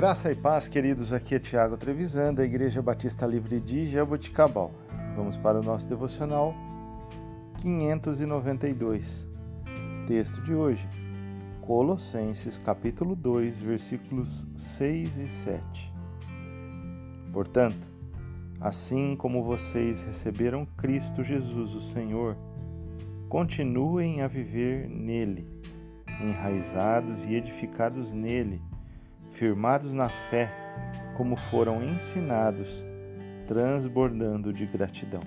Graça e paz, queridos. Aqui é Tiago Trevisan, da Igreja Batista Livre de Jaboticabal. Vamos para o nosso devocional 592. Texto de hoje, Colossenses capítulo 2, versículos 6 e 7. Portanto, assim como vocês receberam Cristo Jesus, o Senhor, continuem a viver nele, enraizados e edificados nele firmados na fé, como foram ensinados, transbordando de gratidão.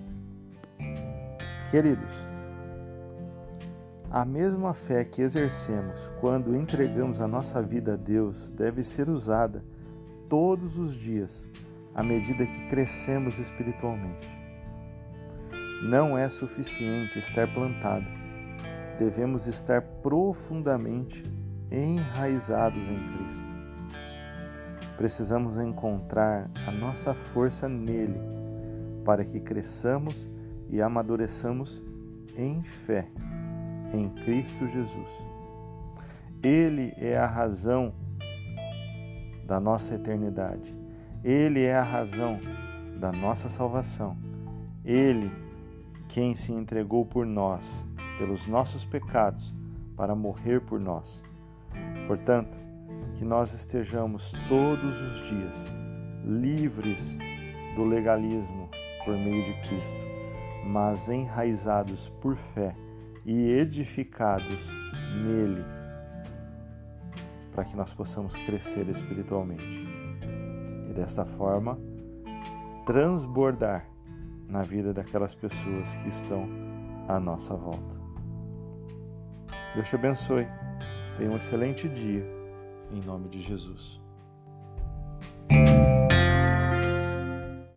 Queridos, a mesma fé que exercemos quando entregamos a nossa vida a Deus deve ser usada todos os dias à medida que crescemos espiritualmente. Não é suficiente estar plantado, devemos estar profundamente enraizados em Cristo. Precisamos encontrar a nossa força nele para que cresçamos e amadureçamos em fé em Cristo Jesus. Ele é a razão da nossa eternidade. Ele é a razão da nossa salvação. Ele, quem se entregou por nós, pelos nossos pecados, para morrer por nós. Portanto, que nós estejamos todos os dias livres do legalismo por meio de Cristo, mas enraizados por fé e edificados nele, para que nós possamos crescer espiritualmente e desta forma transbordar na vida daquelas pessoas que estão à nossa volta. Deus te abençoe. Tenha um excelente dia em nome de Jesus.